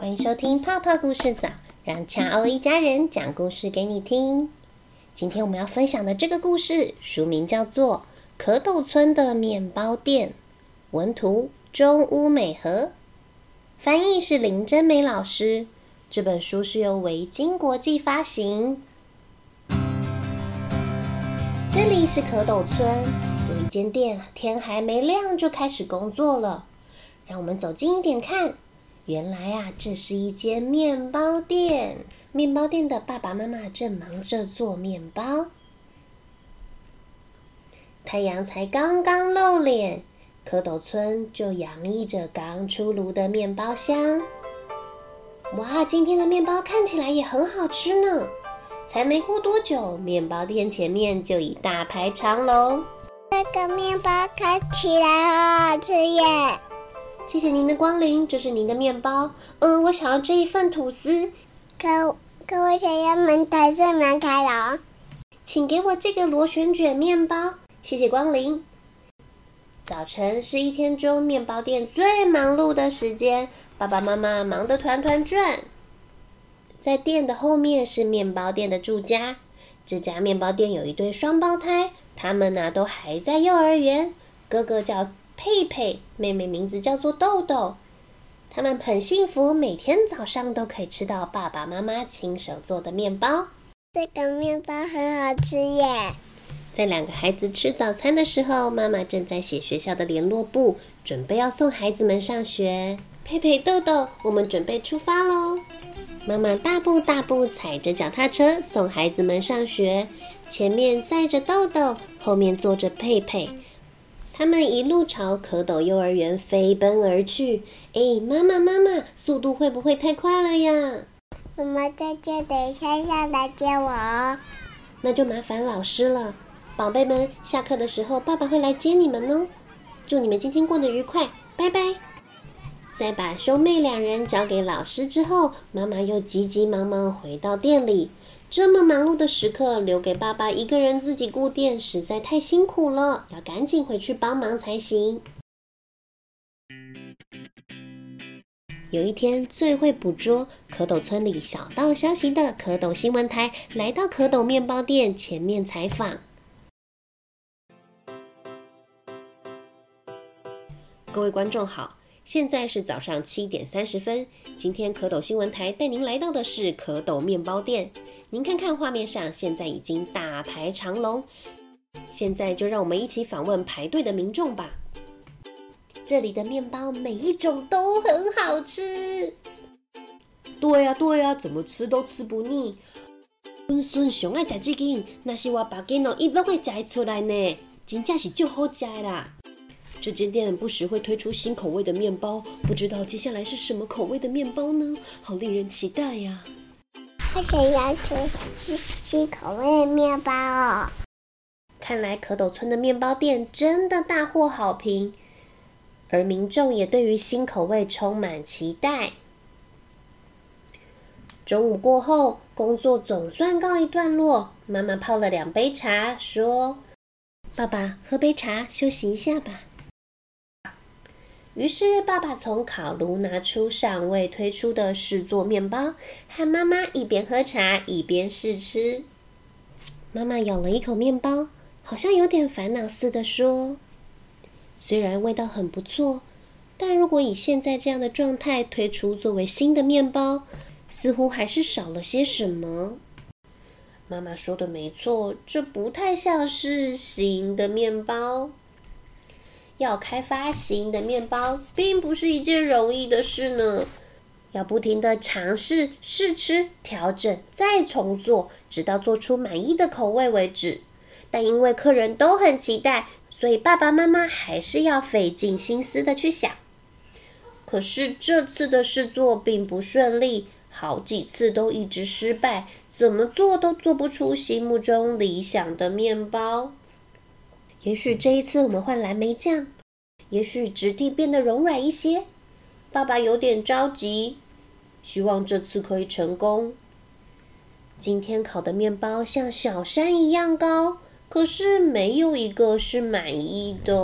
欢迎收听泡泡故事早，让恰欧一家人讲故事给你听。今天我们要分享的这个故事，书名叫做《蝌蚪村的面包店》，文图中屋美和，翻译是林真美老师。这本书是由维京国际发行。这里是蝌蚪村，有一间店，天还没亮就开始工作了。让我们走近一点看。原来啊，这是一间面包店。面包店的爸爸妈妈正忙着做面包。太阳才刚刚露脸，蝌蚪村就洋溢着刚出炉的面包香。哇，今天的面包看起来也很好吃呢。才没过多久，面包店前面就已大排长龙。这个面包看起来好好吃耶！谢谢您的光临，这是您的面包。嗯，我想要这一份吐司。可可我想要门台式门开了。请给我这个螺旋卷面包。谢谢光临。早晨是一天中面包店最忙碌的时间，爸爸妈妈忙得团团转。在店的后面是面包店的住家。这家面包店有一对双胞胎，他们呢都还在幼儿园。哥哥叫。佩佩，妹妹名字叫做豆豆，他们很幸福，每天早上都可以吃到爸爸妈妈亲手做的面包。这个面包很好吃耶！在两个孩子吃早餐的时候，妈妈正在写学校的联络簿，准备要送孩子们上学。佩佩、豆豆，我们准备出发喽！妈妈大步大步踩着脚踏车送孩子们上学，前面载着豆豆，后面坐着佩佩。他们一路朝蝌蚪幼儿园飞奔而去。哎，妈妈，妈妈，速度会不会太快了呀？妈妈在这等一下下来接我哦。那就麻烦老师了，宝贝们，下课的时候爸爸会来接你们哦。祝你们今天过得愉快，拜拜。在把兄妹两人交给老师之后，妈妈又急急忙忙回到店里。这么忙碌的时刻，留给爸爸一个人自己顾店，实在太辛苦了，要赶紧回去帮忙才行。有一天，最会捕捉蝌蚪村里小道消息的蝌蚪新闻台来到蝌蚪面包店前面采访。各位观众好，现在是早上七点三十分。今天蝌蚪新闻台带您来到的是蝌蚪面包店。您看看画面上，现在已经大排长龙。现在就让我们一起访问排队的民众吧。这里的面包每一种都很好吃。对呀对呀，怎么吃都吃不腻。孙孙上爱食这间，那是我爸囡哦，伊拢会摘出来呢，真正是就好食啦。这间店不时会推出新口味的面包，不知道接下来是什么口味的面包呢？好令人期待呀！他想要吃新新口味面包哦。看来蝌蚪村的面包店真的大获好评，而民众也对于新口味充满期待。中午过后，工作总算告一段落。妈妈泡了两杯茶，说：“爸爸，喝杯茶休息一下吧。”于是，爸爸从烤炉拿出尚未推出的试做面包，和妈妈一边喝茶一边试吃。妈妈咬了一口面包，好像有点烦恼似的说：“虽然味道很不错，但如果以现在这样的状态推出作为新的面包，似乎还是少了些什么。”妈妈说的没错，这不太像是新的面包。要开发新的面包，并不是一件容易的事呢。要不停的尝试、试吃、调整，再重做，直到做出满意的口味为止。但因为客人都很期待，所以爸爸妈妈还是要费尽心思的去想。可是这次的试做并不顺利，好几次都一直失败，怎么做都做不出心目中理想的面包。也许这一次我们换蓝莓酱，也许质地变得柔软一些。爸爸有点着急，希望这次可以成功。今天烤的面包像小山一样高，可是没有一个是满意的。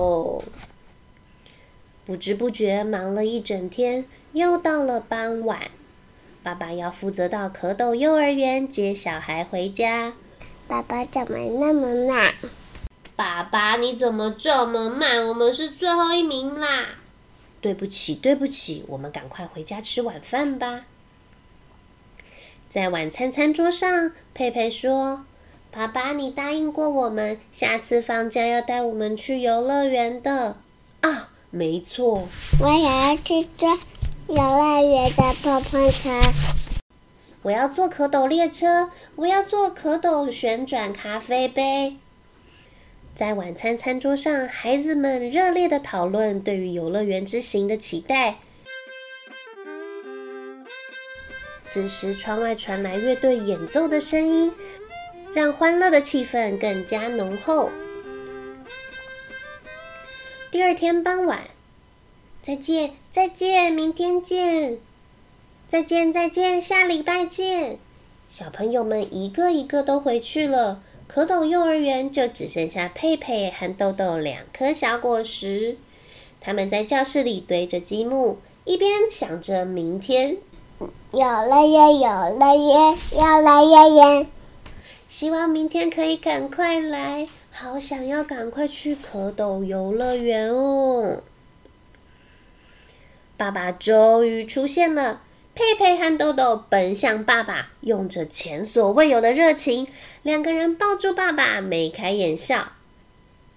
不知不觉忙了一整天，又到了傍晚，爸爸要负责到蝌蚪幼儿园接小孩回家。爸爸怎么那么慢？爸爸，你怎么这么慢？我们是最后一名啦！对不起，对不起，我们赶快回家吃晚饭吧。在晚餐餐桌上，佩佩说：“爸爸，你答应过我们，下次放假要带我们去游乐园的。”啊，没错，我也要去坐游乐园的碰碰车。我要坐蝌蚪列车，我要坐蝌蚪旋转咖啡杯。在晚餐餐桌上，孩子们热烈的讨论对于游乐园之行的期待。此时，窗外传来乐队演奏的声音，让欢乐的气氛更加浓厚。第二天傍晚，再见，再见，明天见，再见，再见，下礼拜见。小朋友们一个一个都回去了，蝌蚪幼儿园就只剩下佩佩和豆豆两颗小果实。他们在教室里堆着积木，一边想着明天。游乐园，游乐园，游乐园园。希望明天可以赶快来，好想要赶快去蝌蚪游乐园哦！爸爸终于出现了，佩佩和豆豆奔向爸爸，用着前所未有的热情，两个人抱住爸爸，眉开眼笑。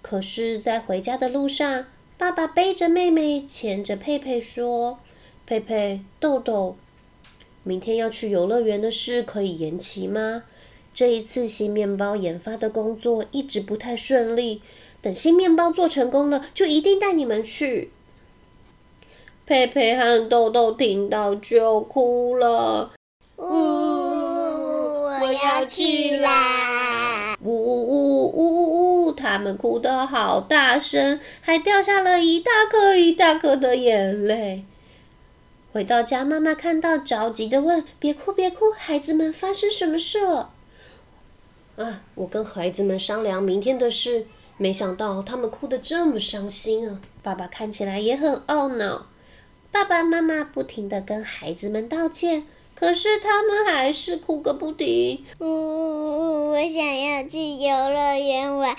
可是，在回家的路上，爸爸背着妹妹，牵着佩佩说：“佩佩，豆豆。”明天要去游乐园的事可以延期吗？这一次新面包研发的工作一直不太顺利，等新面包做成功了，就一定带你们去。佩佩和豆豆听到就哭了。呜，我要去啦！呜呜呜呜，他们哭得好大声，还掉下了一大颗一大颗的眼泪。回到家，妈妈看到着急的问：“别哭，别哭，孩子们，发生什么事了？”啊，我跟孩子们商量明天的事，没想到他们哭得这么伤心啊！爸爸看起来也很懊恼。爸爸妈妈不停的跟孩子们道歉，可是他们还是哭个不停。呜，我想要去游乐园玩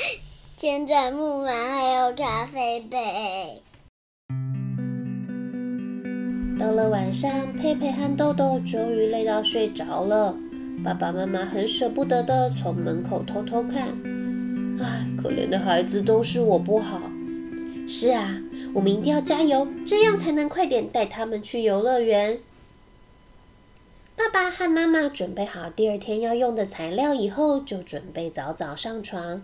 旋转木马，还有咖啡杯。到了晚上，佩佩和豆豆终于累到睡着了。爸爸妈妈很舍不得的从门口偷偷看。唉，可怜的孩子，都是我不好。是啊，我们一定要加油，这样才能快点带他们去游乐园。爸爸和妈妈准备好第二天要用的材料以后，就准备早早上床。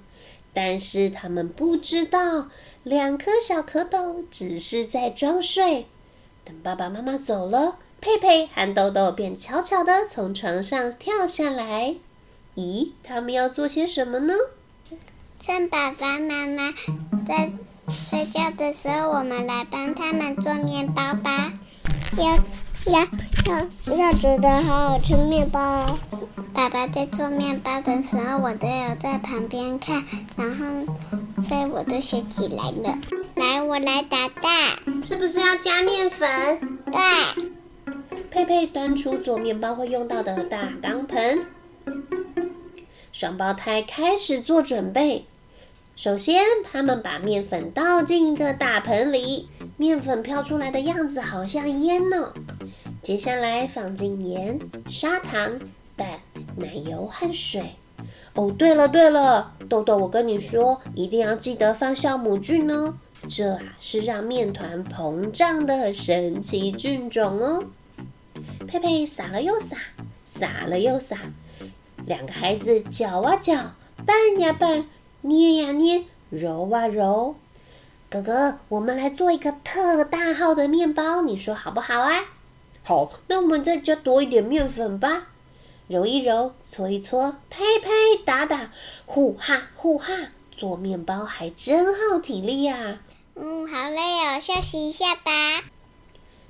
但是他们不知道，两颗小蝌蚪只是在装睡。等爸爸妈妈走了，佩佩和豆豆便悄悄地从床上跳下来。咦，他们要做些什么呢？趁爸爸妈妈在睡觉的时候，我们来帮他们做面包吧。要要要要煮的好好吃面包。爸爸在做面包的时候，我都有在旁边看，然后所以我都学起来了。来，我来打蛋，是不是要加面粉？对。佩佩端出做面包会用到的大钢盆，双胞胎开始做准备。首先，他们把面粉倒进一个大盆里，面粉飘出来的样子好像烟呢。接下来放进盐、砂糖、蛋、奶油和水。哦，对了对了，豆豆，我跟你说，一定要记得放酵母菌哦。这啊是让面团膨胀的神奇菌种哦。佩佩撒了又撒，撒了又撒，两个孩子搅啊搅，拌呀拌，捏呀捏，揉啊揉。哥哥，我们来做一个特大号的面包，你说好不好啊？好，那我们再加多一点面粉吧。揉一揉，搓一搓，拍拍打打，呼哈呼哈，做面包还真耗体力呀。嗯，好累哦，休息一下吧。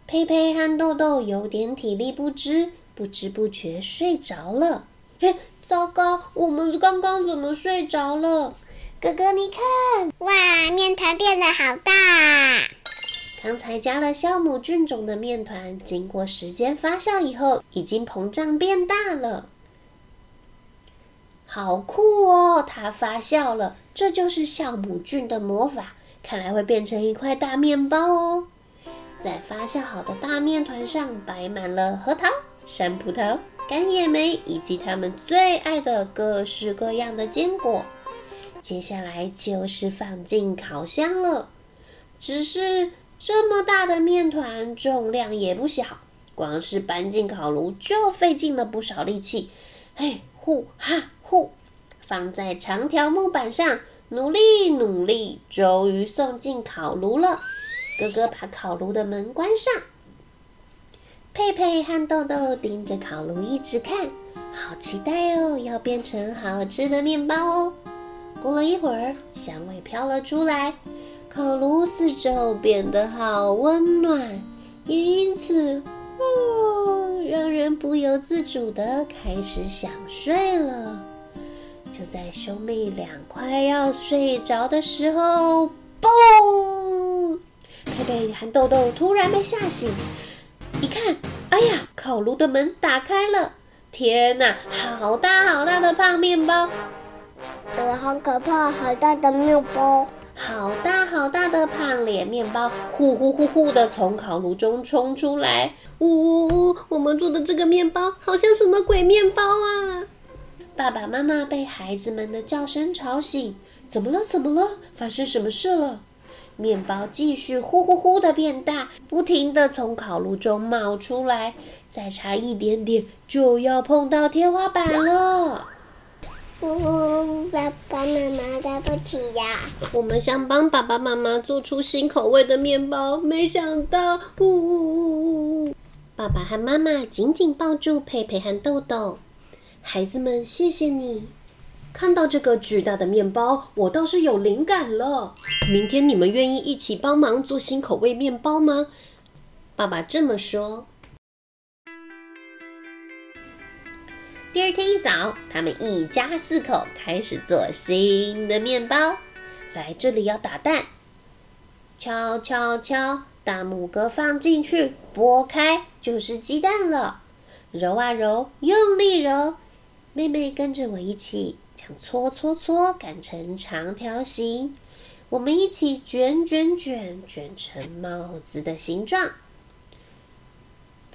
佩佩和豆豆有点体力不支，不知不觉睡着了。嘿，糟糕，我们刚刚怎么睡着了？哥哥，你看，哇，面团变得好大。刚才加了酵母菌种的面团，经过时间发酵以后，已经膨胀变大了。好酷哦！它发酵了，这就是酵母菌的魔法。看来会变成一块大面包哦。在发酵好的大面团上摆满了核桃、山葡萄、干叶莓以及他们最爱的各式各样的坚果。接下来就是放进烤箱了。只是这么大的面团，重量也不小，光是搬进烤炉就费尽了不少力气。嘿，呼哈呼，放在长条木板上，努力努力，终于送进烤炉了。哥哥把烤炉的门关上，佩佩和豆豆盯着烤炉一直看，好期待哦，要变成好吃的面包哦。过了一会儿，香味飘了出来，烤炉四周变得好温暖，也因此，哦，让人不由自主的开始想睡了。就在兄妹俩快要睡着的时候，嘣！佩佩和豆豆突然被吓醒，一看，哎呀，烤炉的门打开了！天哪，好大好大的胖面包！呃，好可怕！好大的面包，好大好大的胖脸面包，呼呼呼呼的从烤炉中冲出来！呜呜呜！我们做的这个面包好像什么鬼面包啊！爸爸妈妈被孩子们的叫声吵醒，怎么了？怎么了？发生什么事了？面包继续呼呼呼的变大，不停的从烤炉中冒出来，再差一点点就要碰到天花板了。呜，爸爸妈妈对不起呀！我们想帮爸爸妈妈做出新口味的面包，没想到，呜呜呜呜呜！爸爸和妈妈紧紧抱住佩佩和豆豆，孩子们，谢谢你！看到这个巨大的面包，我倒是有灵感了。明天你们愿意一起帮忙做新口味面包吗？爸爸这么说。第二天一早，他们一家四口开始做新的面包。来，这里要打蛋，敲敲敲，大木哥放进去，拨开就是鸡蛋了。揉啊揉，用力揉，妹妹跟着我一起，这样搓搓搓，擀成长条形。我们一起卷卷卷，卷成帽子的形状。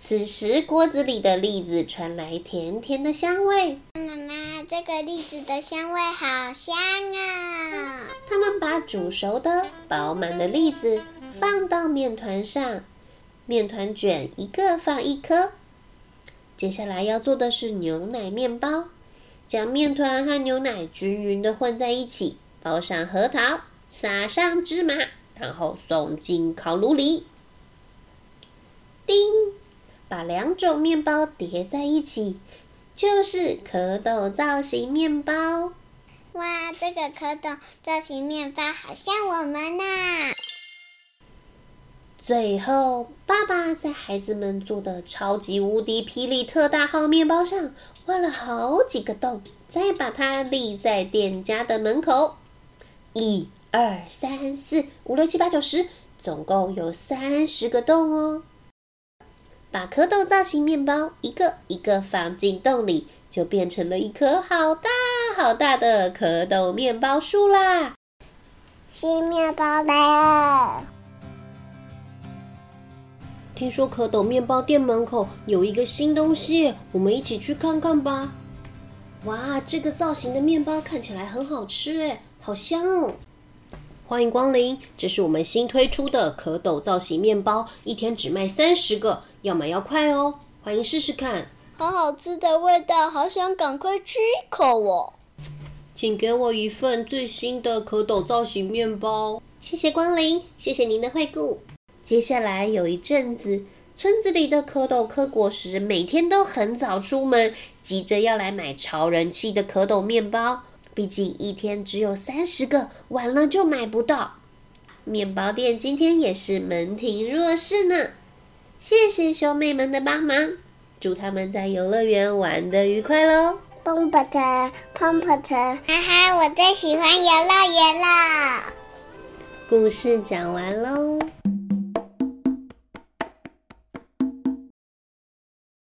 此时，锅子里的栗子传来甜甜的香味。妈妈，这个栗子的香味好香啊！他们把煮熟的、饱满的栗子放到面团上，面团卷一个放一颗。接下来要做的是牛奶面包，将面团和牛奶均匀的混在一起，包上核桃，撒上芝麻，然后送进烤炉里。叮。把两种面包叠在一起，就是蝌蚪造型面包。哇，这个蝌蚪造型面包好像我们呐！最后，爸爸在孩子们做的超级无敌霹雳特大号面包上挖了好几个洞，再把它立在店家的门口。一、二、三、四、五、六、七、八、九、十，总共有三十个洞哦。把蝌蚪造型面包一个一个放进洞里，就变成了一棵好大好大的蝌蚪面包树啦！新面包来了！听说蝌蚪面包店门口有一个新东西，我们一起去看看吧！哇，这个造型的面包看起来很好吃诶，好香哦！欢迎光临，这是我们新推出的蝌蚪造型面包，一天只卖三十个，要买要快哦！欢迎试试看，好好吃的味道，好想赶快吃一口哦！请给我一份最新的蝌蚪造型面包。谢谢光临，谢谢您的惠顾。接下来有一阵子，村子里的蝌蚪科果实每天都很早出门，急着要来买潮人气的蝌蚪面包。毕竟一天只有三十个，晚了就买不到。面包店今天也是门庭若市呢。谢谢兄妹们的帮忙，祝他们在游乐园玩的愉快喽！蹦蹦车，蹦蹦车，哈哈，我最喜欢游乐园了。故事讲完喽。